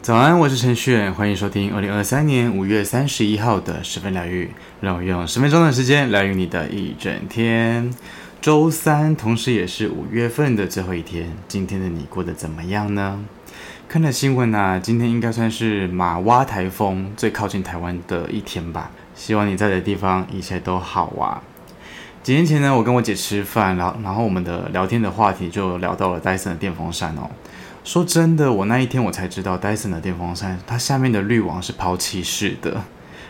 早安，我是陈旭，欢迎收听二零二三年五月三十一号的十分疗愈。让我用十分钟的时间疗愈你的一整天。周三，同时也是五月份的最后一天。今天的你过得怎么样呢？看了新闻啊，今天应该算是玛娃台风最靠近台湾的一天吧。希望你在的地方一切都好啊。几年前呢，我跟我姐吃饭，然后然后我们的聊天的话题就聊到了戴森的电风扇哦。说真的，我那一天我才知道，戴森的电风扇它下面的滤网是抛弃式的，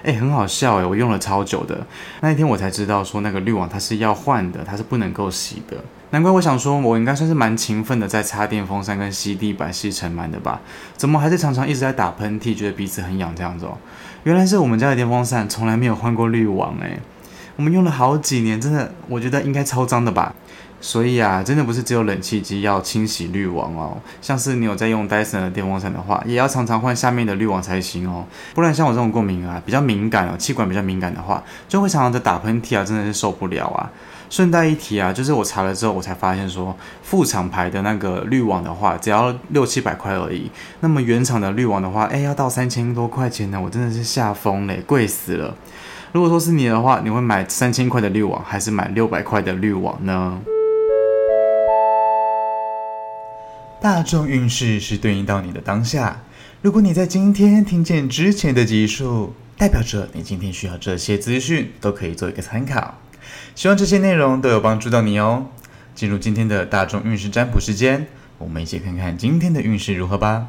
哎，很好笑哎，我用了超久的，那一天我才知道说那个滤网它是要换的，它是不能够洗的。难怪我想说，我应该算是蛮勤奋的，在擦电风扇跟吸地板吸尘螨的吧？怎么还是常常一直在打喷嚏，觉得鼻子很痒这样子哦？原来是我们家的电风扇从来没有换过滤网哎，我们用了好几年，真的，我觉得应该超脏的吧。所以啊，真的不是只有冷气机要清洗滤网哦，像是你有在用戴森的电风扇的话，也要常常换下面的滤网才行哦。不然像我这种过敏啊，比较敏感哦，气管比较敏感的话，就会常常的打喷嚏啊，真的是受不了啊。顺带一提啊，就是我查了之后，我才发现说，副厂牌的那个滤网的话，只要六七百块而已。那么原厂的滤网的话，哎，要到三千多块钱呢，我真的是吓疯嘞，贵死了。如果说是你的话，你会买三千块的滤网，还是买六百块的滤网呢？大众运势是对应到你的当下。如果你在今天听见之前的集数，代表着你今天需要这些资讯，都可以做一个参考。希望这些内容都有帮助到你哦。进入今天的大众运势占卜时间，我们一起看看今天的运势如何吧。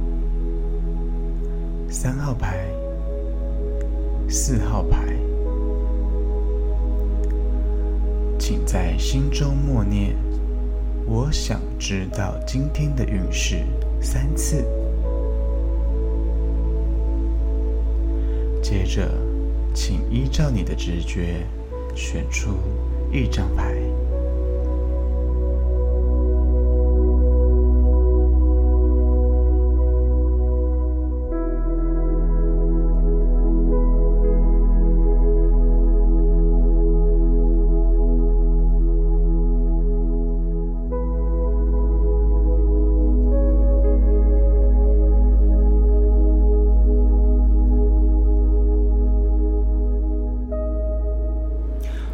三号牌、四号牌。请在心中默念。我想知道今天的运势三次。接着，请依照你的直觉选出一张牌。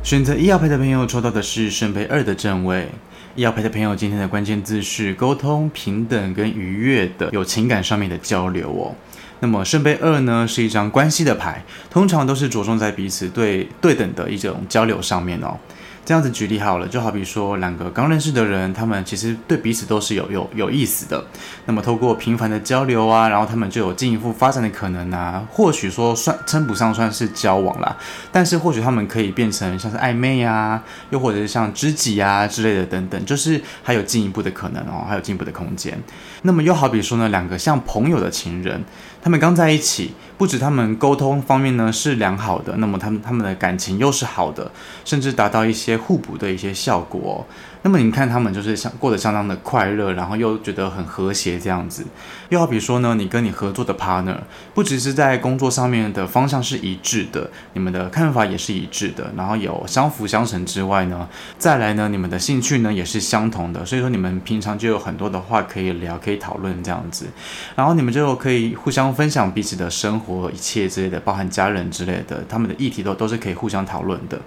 选择医药牌的朋友抽到的是圣杯二的正位。医药牌的朋友，今天的关键字是沟通、平等跟愉悦的，有情感上面的交流哦。那么圣杯二呢，是一张关系的牌，通常都是着重在彼此对对等的一种交流上面哦。这样子举例好了，就好比说两个刚认识的人，他们其实对彼此都是有有有意思的。那么透过频繁的交流啊，然后他们就有进一步发展的可能啊。或许说算称不上算是交往啦，但是或许他们可以变成像是暧昧啊，又或者是像知己啊之类的等等，就是还有进一步的可能哦，还有进一步的空间。那么又好比说呢，两个像朋友的情人，他们刚在一起。不止他们沟通方面呢是良好的，那么他们他们的感情又是好的，甚至达到一些互补的一些效果。那么你看他们就是相过得相当的快乐，然后又觉得很和谐这样子。又好比说呢，你跟你合作的 partner，不只是在工作上面的方向是一致的，你们的看法也是一致的，然后有相辅相成之外呢，再来呢，你们的兴趣呢也是相同的，所以说你们平常就有很多的话可以聊，可以讨论这样子，然后你们就可以互相分享彼此的生活一切之类的，包含家人之类的，他们的议题都都是可以互相讨论的。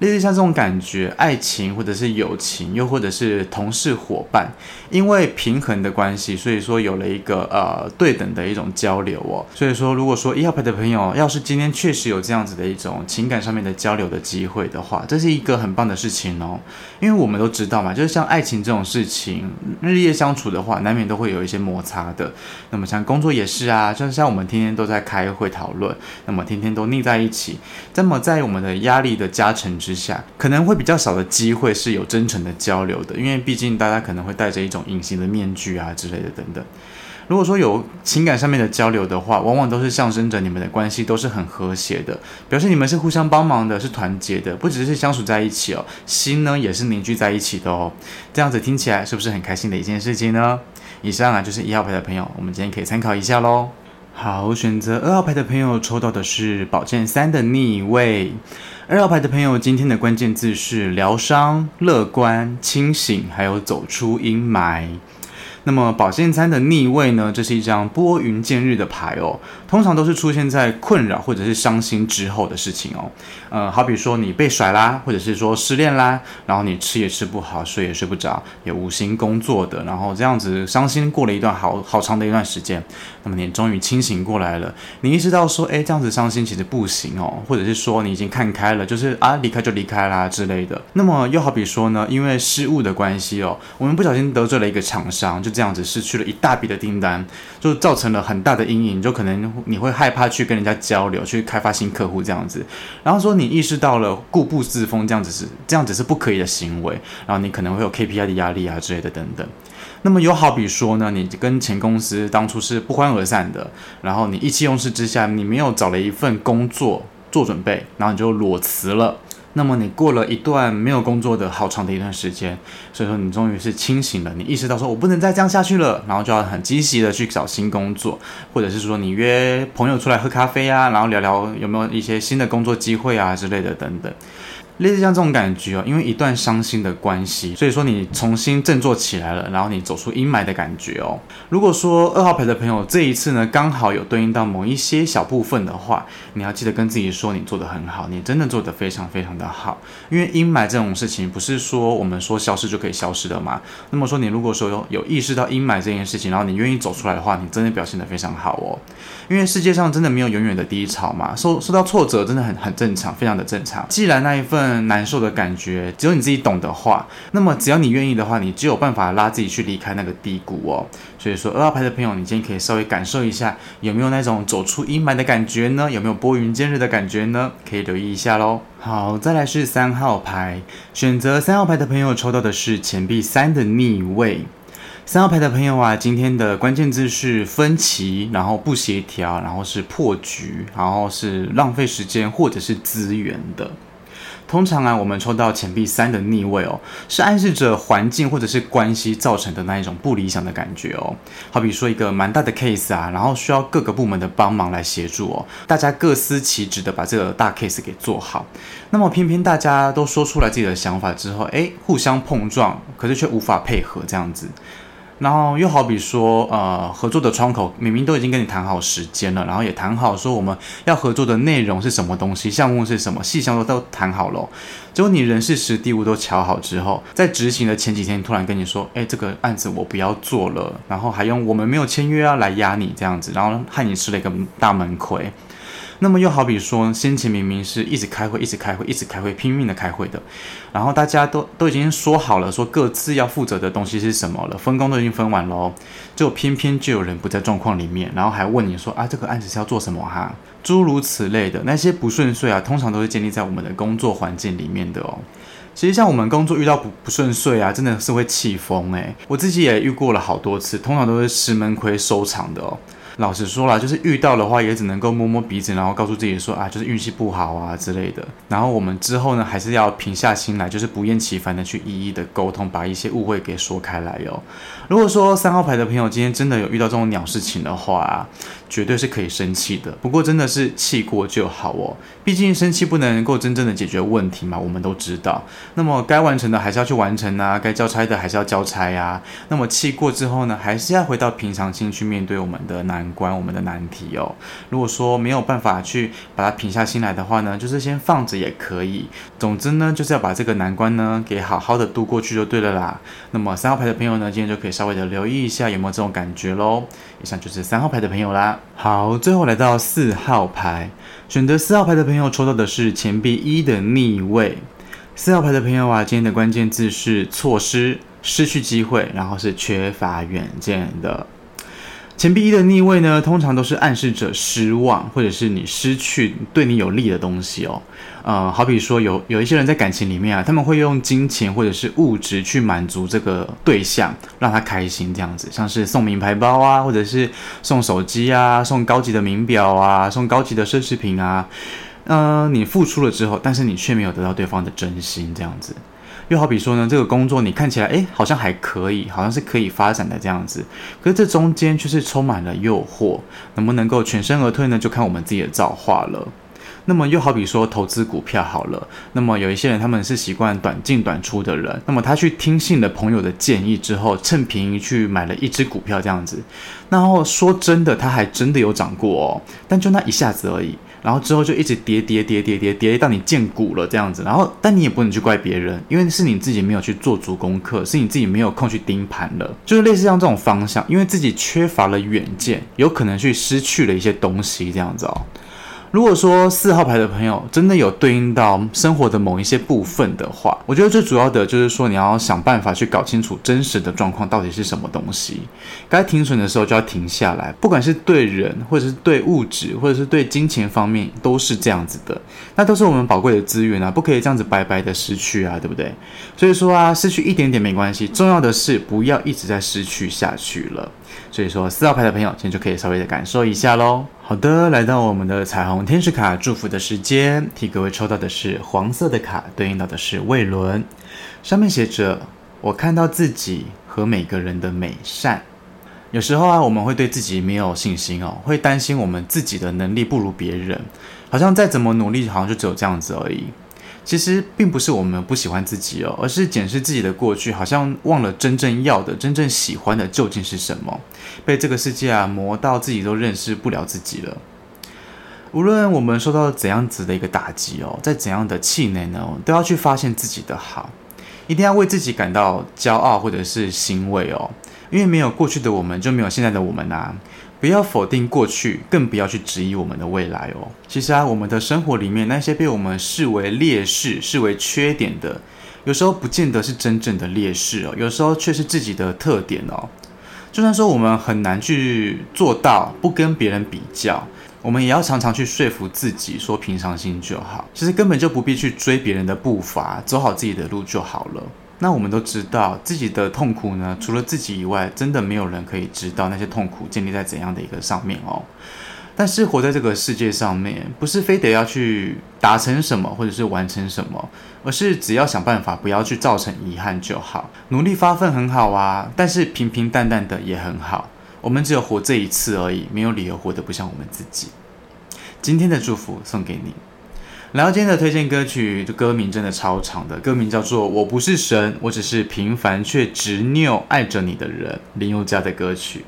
类似像这种感觉爱情或者是友情，又或者是同事伙伴，因为平衡的关系，所以说有了一个呃对等的一种交流哦。所以说，如果说一号牌的朋友，要是今天确实有这样子的一种情感上面的交流的机会的话，这是一个很棒的事情哦。因为我们都知道嘛，就是像爱情这种事情，日夜相处的话，难免都会有一些摩擦的。那么像工作也是啊，就像我们天天都在开会讨论，那么天天都腻在一起，那么在我们的压力的加成之下，可能会比较少的机会是有真诚的交流的，因为毕竟大家可能会戴着一种隐形的面具啊之类的等等。如果说有情感上面的交流的话，往往都是象征着你们的关系都是很和谐的，表示你们是互相帮忙的，是团结的，不只是相处在一起哦，心呢也是凝聚在一起的哦。这样子听起来是不是很开心的一件事情呢？以上啊就是一号牌的朋友，我们今天可以参考一下喽。好，选择二号牌的朋友抽到的是宝剑三的逆位。二号牌的朋友今天的关键字是疗伤、乐观、清醒，还有走出阴霾。那么宝剑三的逆位呢？这是一张拨云见日的牌哦，通常都是出现在困扰或者是伤心之后的事情哦。呃，好比说你被甩啦，或者是说失恋啦，然后你吃也吃不好，睡也睡不着，也无心工作的，然后这样子伤心过了一段好好长的一段时间，那么你终于清醒过来了，你意识到说，哎，这样子伤心其实不行哦，或者是说你已经看开了，就是啊，离开就离开啦之类的。那么又好比说呢，因为失误的关系哦，我们不小心得罪了一个厂商，就。这这样子失去了一大笔的订单，就造成了很大的阴影，就可能你会害怕去跟人家交流，去开发新客户这样子。然后说你意识到了固步自封这样子是这样子是不可以的行为，然后你可能会有 KPI 的压力啊之类的等等。那么又好比说呢，你跟前公司当初是不欢而散的，然后你意气用事之下，你没有找了一份工作做准备，然后你就裸辞了。那么你过了一段没有工作的好长的一段时间，所以说你终于是清醒了，你意识到说我不能再这样下去了，然后就要很积极的去找新工作，或者是说你约朋友出来喝咖啡啊，然后聊聊有没有一些新的工作机会啊之类的等等。类似像这种感觉哦，因为一段伤心的关系，所以说你重新振作起来了，然后你走出阴霾的感觉哦。如果说二号牌的朋友这一次呢，刚好有对应到某一些小部分的话，你要记得跟自己说，你做得很好，你真的做得非常非常的好。因为阴霾这种事情，不是说我们说消失就可以消失的嘛。那么说你如果说有有意识到阴霾这件事情，然后你愿意走出来的话，你真的表现得非常好哦。因为世界上真的没有永远的低潮嘛，受受到挫折真的很很正常，非常的正常。既然那一份难受的感觉，只有你自己懂的话，那么只要你愿意的话，你就有办法拉自己去离开那个低谷哦。所以说，二号牌的朋友，你今天可以稍微感受一下，有没有那种走出阴霾的感觉呢？有没有拨云见日的感觉呢？可以留意一下喽。好，再来是三号牌，选择三号牌的朋友抽到的是钱币三的逆位。三号牌的朋友啊，今天的关键字是分歧，然后不协调，然后是破局，然后是浪费时间或者是资源的。通常啊，我们抽到钱币三的逆位哦，是暗示着环境或者是关系造成的那一种不理想的感觉哦。好比说一个蛮大的 case 啊，然后需要各个部门的帮忙来协助哦，大家各司其职的把这个大 case 给做好。那么偏偏大家都说出来自己的想法之后，诶，互相碰撞，可是却无法配合这样子。然后又好比说，呃，合作的窗口明明都已经跟你谈好时间了，然后也谈好说我们要合作的内容是什么东西，项目是什么，细项都都谈好了。结果你人事时地物都瞧好之后，在执行的前几天突然跟你说，哎，这个案子我不要做了，然后还用我们没有签约啊来压你这样子，然后害你吃了一个大闷亏。那么又好比说，先前明明是一直开会，一直开会，一直开会，拼命的开会的，然后大家都都已经说好了，说各自要负责的东西是什么了，分工都已经分完喽，就偏偏就有人不在状况里面，然后还问你说啊，这个案子是要做什么哈？诸如此类的那些不顺遂啊，通常都是建立在我们的工作环境里面的哦。其实像我们工作遇到不不顺遂啊，真的是会气疯诶。我自己也遇过了好多次，通常都是吃闷亏收场的哦。老实说啦，就是遇到的话，也只能够摸摸鼻子，然后告诉自己说啊，就是运气不好啊之类的。然后我们之后呢，还是要平下心来，就是不厌其烦的去一一的沟通，把一些误会给说开来哟。如果说三号牌的朋友今天真的有遇到这种鸟事情的话，绝对是可以生气的。不过真的是气过就好哦，毕竟生气不能够真正的解决问题嘛，我们都知道。那么该完成的还是要去完成啊，该交差的还是要交差呀。那么气过之后呢，还是要回到平常心去面对我们的难关、我们的难题哦。如果说没有办法去把它平下心来的话呢，就是先放着也可以。总之呢，就是要把这个难关呢给好好的度过去就对了啦。那么三号牌的朋友呢，今天就可以稍微的留意一下有没有这种感觉喽。以上就是三号牌的朋友啦。好，最后来到四号牌，选择四号牌的朋友抽到的是钱币一的逆位。四号牌的朋友啊，今天的关键字是错失、失去机会，然后是缺乏远见的。钱币一的逆位呢，通常都是暗示着失望，或者是你失去对你有利的东西哦。呃，好比说有有一些人在感情里面啊，他们会用金钱或者是物质去满足这个对象，让他开心这样子，像是送名牌包啊，或者是送手机啊，送高级的名表啊，送高级的奢侈品啊。呃，你付出了之后，但是你却没有得到对方的真心，这样子。又好比说呢，这个工作你看起来，诶，好像还可以，好像是可以发展的这样子。可是这中间却是充满了诱惑，能不能够全身而退呢？就看我们自己的造化了。那么又好比说投资股票好了，那么有一些人他们是习惯短进短出的人，那么他去听信了朋友的建议之后，趁便宜去买了一只股票这样子。然后说真的，他还真的有涨过哦，但就那一下子而已。然后之后就一直跌跌跌跌跌跌到你见骨了这样子，然后但你也不能去怪别人，因为是你自己没有去做足功课，是你自己没有空去盯盘了，就是类似像这种方向，因为自己缺乏了远见，有可能去失去了一些东西这样子哦。如果说四号牌的朋友真的有对应到生活的某一些部分的话，我觉得最主要的就是说你要想办法去搞清楚真实的状况到底是什么东西。该停损的时候就要停下来，不管是对人，或者是对物质，或者是对金钱方面，都是这样子的。那都是我们宝贵的资源啊，不可以这样子白白的失去啊，对不对？所以说啊，失去一点点没关系，重要的是不要一直在失去下去了。所以说四号牌的朋友今天就可以稍微的感受一下喽。好的，来到我们的彩虹天使卡祝福的时间，替各位抽到的是黄色的卡，对应到的是胃轮，上面写着：“我看到自己和每个人的美善。”有时候啊，我们会对自己没有信心哦，会担心我们自己的能力不如别人，好像再怎么努力，好像就只有这样子而已。其实并不是我们不喜欢自己哦，而是检视自己的过去，好像忘了真正要的、真正喜欢的究竟是什么，被这个世界啊磨到自己都认识不了自己了。无论我们受到怎样子的一个打击哦，在怎样的气馁呢，都要去发现自己的好，一定要为自己感到骄傲或者是欣慰哦，因为没有过去的我们，就没有现在的我们呐。不要否定过去，更不要去质疑我们的未来哦。其实啊，我们的生活里面那些被我们视为劣势、视为缺点的，有时候不见得是真正的劣势哦，有时候却是自己的特点哦。就算说我们很难去做到不跟别人比较，我们也要常常去说服自己说平常心就好。其实根本就不必去追别人的步伐，走好自己的路就好了。那我们都知道自己的痛苦呢，除了自己以外，真的没有人可以知道那些痛苦建立在怎样的一个上面哦。但是活在这个世界上面，不是非得要去达成什么或者是完成什么，而是只要想办法不要去造成遗憾就好。努力发奋很好啊，但是平平淡淡的也很好。我们只有活这一次而已，没有理由活得不像我们自己。今天的祝福送给你。然后今天的推荐歌曲，这歌名真的超长的，歌名叫做《我不是神，我只是平凡却执拗爱着你的人》，林宥嘉的歌曲。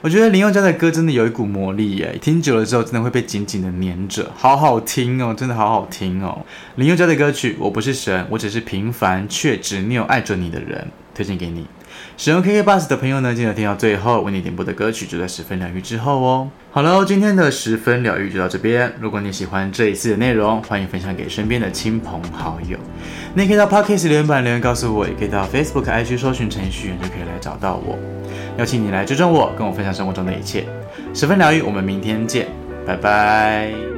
我觉得林宥嘉的歌真的有一股魔力耶，听久了之后真的会被紧紧的黏着，好好听哦，真的好好听哦。林宥嘉的歌曲《我不是神，我只是平凡却执拗爱着你的人》，推荐给你。使用 KK Bus 的朋友呢，记得听到最后，为你点播的歌曲就在十分疗愈之后哦。好了，今天的十分疗愈就到这边。如果你喜欢这一次的内容，欢迎分享给身边的亲朋好友。你可以到 Podcast 留言板留言告诉我，也可以到 Facebook IG 搜寻程序员就可以来找到我。邀请你来追踪我，跟我分享生活中的一切。十分疗愈，我们明天见，拜拜。